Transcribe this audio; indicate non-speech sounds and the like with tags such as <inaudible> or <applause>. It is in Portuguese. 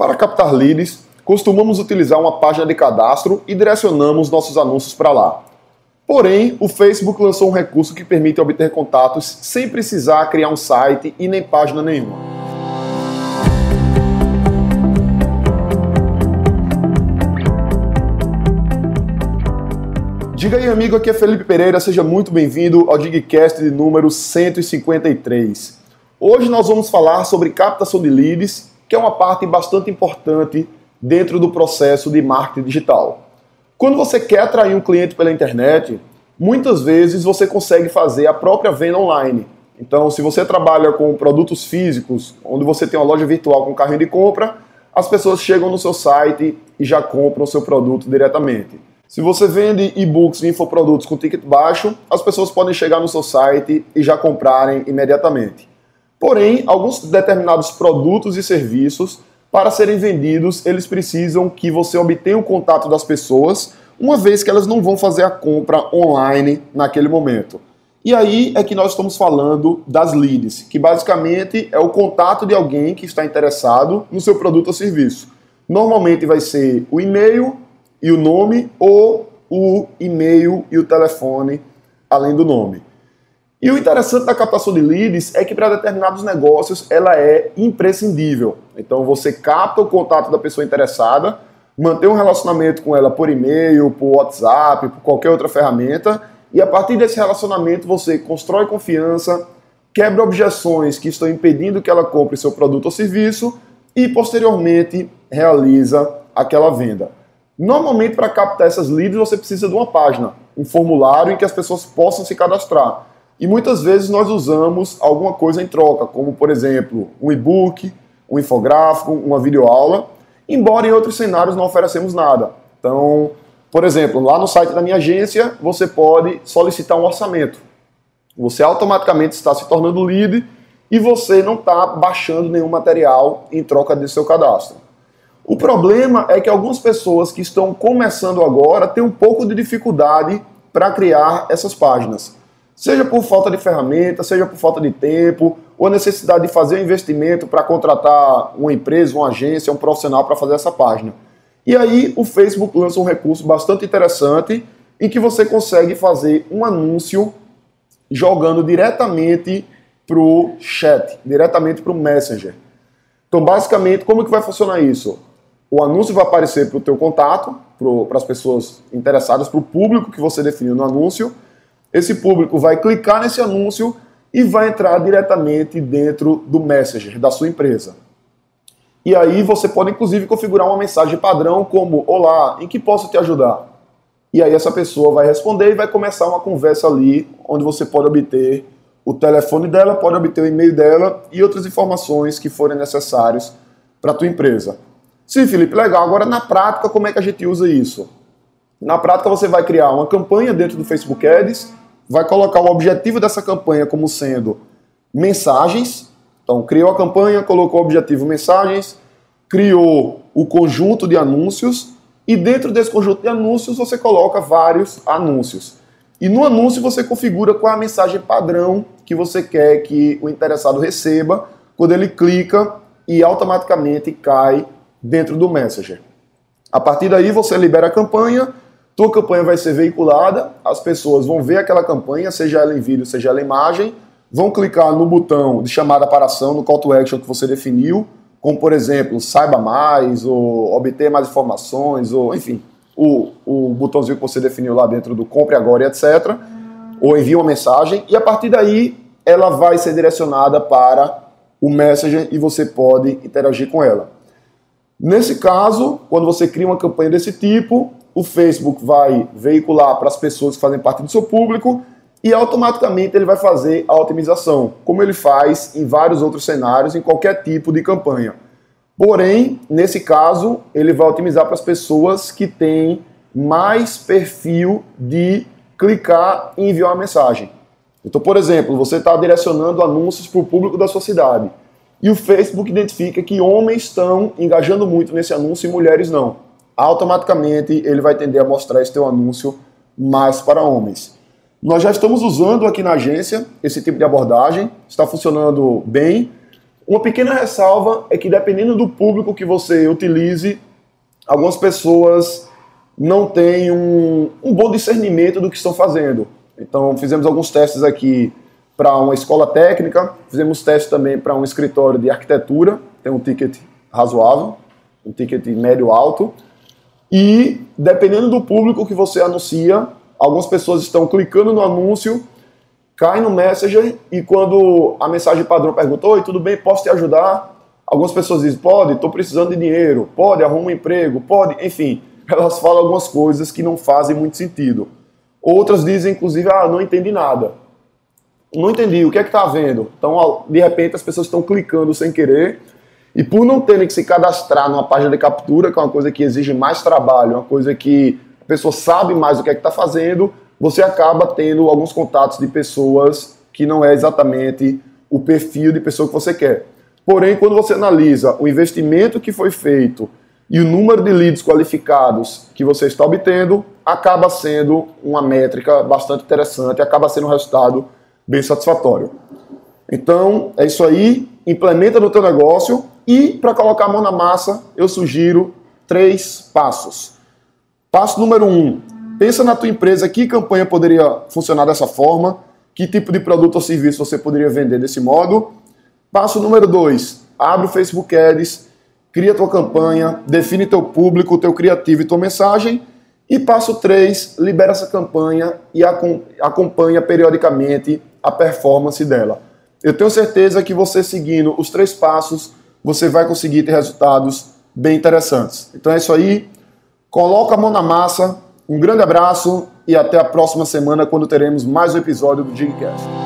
Para captar leads, costumamos utilizar uma página de cadastro e direcionamos nossos anúncios para lá. Porém, o Facebook lançou um recurso que permite obter contatos sem precisar criar um site e nem página nenhuma. Diga aí, amigo, aqui é Felipe Pereira, seja muito bem-vindo ao Digcast de número 153. Hoje nós vamos falar sobre captação de leads que é uma parte bastante importante dentro do processo de marketing digital. Quando você quer atrair um cliente pela internet, muitas vezes você consegue fazer a própria venda online. Então, se você trabalha com produtos físicos, onde você tem uma loja virtual com carrinho de compra, as pessoas chegam no seu site e já compram o seu produto diretamente. Se você vende e-books e infoprodutos com ticket baixo, as pessoas podem chegar no seu site e já comprarem imediatamente. Porém, alguns determinados produtos e serviços, para serem vendidos, eles precisam que você obtenha o contato das pessoas, uma vez que elas não vão fazer a compra online naquele momento. E aí é que nós estamos falando das leads, que basicamente é o contato de alguém que está interessado no seu produto ou serviço. Normalmente vai ser o e-mail e o nome ou o e-mail e o telefone além do nome. E o interessante da captação de leads é que para determinados negócios ela é imprescindível. Então você capta o contato da pessoa interessada, mantém um relacionamento com ela por e-mail, por WhatsApp, por qualquer outra ferramenta, e a partir desse relacionamento você constrói confiança, quebra objeções que estão impedindo que ela compre seu produto ou serviço e posteriormente realiza aquela venda. Normalmente para captar essas leads você precisa de uma página, um formulário em que as pessoas possam se cadastrar. E muitas vezes nós usamos alguma coisa em troca, como por exemplo um e-book, um infográfico, uma videoaula, embora em outros cenários não oferecemos nada. Então, por exemplo, lá no site da minha agência você pode solicitar um orçamento. Você automaticamente está se tornando lead e você não está baixando nenhum material em troca de seu cadastro. O problema é que algumas pessoas que estão começando agora têm um pouco de dificuldade para criar essas páginas. Seja por falta de ferramenta, seja por falta de tempo, ou a necessidade de fazer um investimento para contratar uma empresa, uma agência, um profissional para fazer essa página. E aí o Facebook lança um recurso bastante interessante em que você consegue fazer um anúncio jogando diretamente para o chat, diretamente para o Messenger. Então, basicamente, como que vai funcionar isso? O anúncio vai aparecer para o teu contato, para as pessoas interessadas, para o público que você definiu no anúncio, esse público vai clicar nesse anúncio e vai entrar diretamente dentro do Messenger da sua empresa. E aí você pode inclusive configurar uma mensagem padrão como: Olá, em que posso te ajudar? E aí essa pessoa vai responder e vai começar uma conversa ali, onde você pode obter o telefone dela, pode obter o e-mail dela e outras informações que forem necessárias para a tua empresa. Sim, Felipe, legal. Agora na prática, como é que a gente usa isso? Na prática, você vai criar uma campanha dentro do Facebook Ads vai colocar o objetivo dessa campanha como sendo mensagens. Então, criou a campanha, colocou o objetivo mensagens, criou o conjunto de anúncios e dentro desse conjunto de anúncios você coloca vários anúncios. E no anúncio você configura qual é a mensagem padrão que você quer que o interessado receba quando ele clica e automaticamente cai dentro do Messenger. A partir daí você libera a campanha, tua campanha vai ser veiculada, as pessoas vão ver aquela campanha, seja ela em vídeo, seja ela em imagem, vão clicar no botão de chamada para ação, no call to action que você definiu, como por exemplo, saiba mais, ou obter mais informações, ou enfim, o, o botãozinho que você definiu lá dentro do compre agora etc. Ou envie uma mensagem, e a partir daí ela vai ser direcionada para o Messenger e você pode interagir com ela. Nesse caso, quando você cria uma campanha desse tipo, o Facebook vai veicular para as pessoas que fazem parte do seu público e automaticamente ele vai fazer a otimização, como ele faz em vários outros cenários, em qualquer tipo de campanha. Porém, nesse caso, ele vai otimizar para as pessoas que têm mais perfil de clicar e enviar uma mensagem. Então, por exemplo, você está direcionando anúncios para o público da sua cidade. E o Facebook identifica que homens estão engajando muito nesse anúncio e mulheres não automaticamente ele vai tender a mostrar esse teu anúncio mais para homens. Nós já estamos usando aqui na agência esse tipo de abordagem, está funcionando bem. Uma pequena ressalva é que dependendo do público que você utilize, algumas pessoas não têm um, um bom discernimento do que estão fazendo. Então, fizemos alguns testes aqui para uma escola técnica, fizemos testes também para um escritório de arquitetura, tem um ticket razoável, um ticket médio-alto. E dependendo do público que você anuncia, algumas pessoas estão clicando no anúncio, cai no Messenger e quando a mensagem padrão pergunta: Oi, tudo bem, posso te ajudar? Algumas pessoas dizem: Pode, estou precisando de dinheiro, pode, arruma um emprego, pode, enfim, <laughs> elas falam algumas coisas que não fazem muito sentido. Outras dizem, inclusive, ah, não entendi nada. Não entendi, o que é que está havendo? Então, de repente, as pessoas estão clicando sem querer e por não terem que se cadastrar numa página de captura, que é uma coisa que exige mais trabalho, uma coisa que a pessoa sabe mais o que é que está fazendo, você acaba tendo alguns contatos de pessoas que não é exatamente o perfil de pessoa que você quer. Porém, quando você analisa o investimento que foi feito e o número de leads qualificados que você está obtendo, acaba sendo uma métrica bastante interessante, acaba sendo um resultado bem satisfatório. Então, é isso aí, implementa no teu negócio e para colocar a mão na massa, eu sugiro três passos. Passo número um, pensa na tua empresa, que campanha poderia funcionar dessa forma, que tipo de produto ou serviço você poderia vender desse modo. Passo número dois, abre o Facebook Ads, cria tua campanha, define teu público, teu criativo e tua mensagem. E passo 3, libera essa campanha e acompanha periodicamente a performance dela. Eu tenho certeza que você seguindo os três passos, você vai conseguir ter resultados bem interessantes. Então é isso aí. Coloca a mão na massa. Um grande abraço e até a próxima semana quando teremos mais um episódio do Digcast.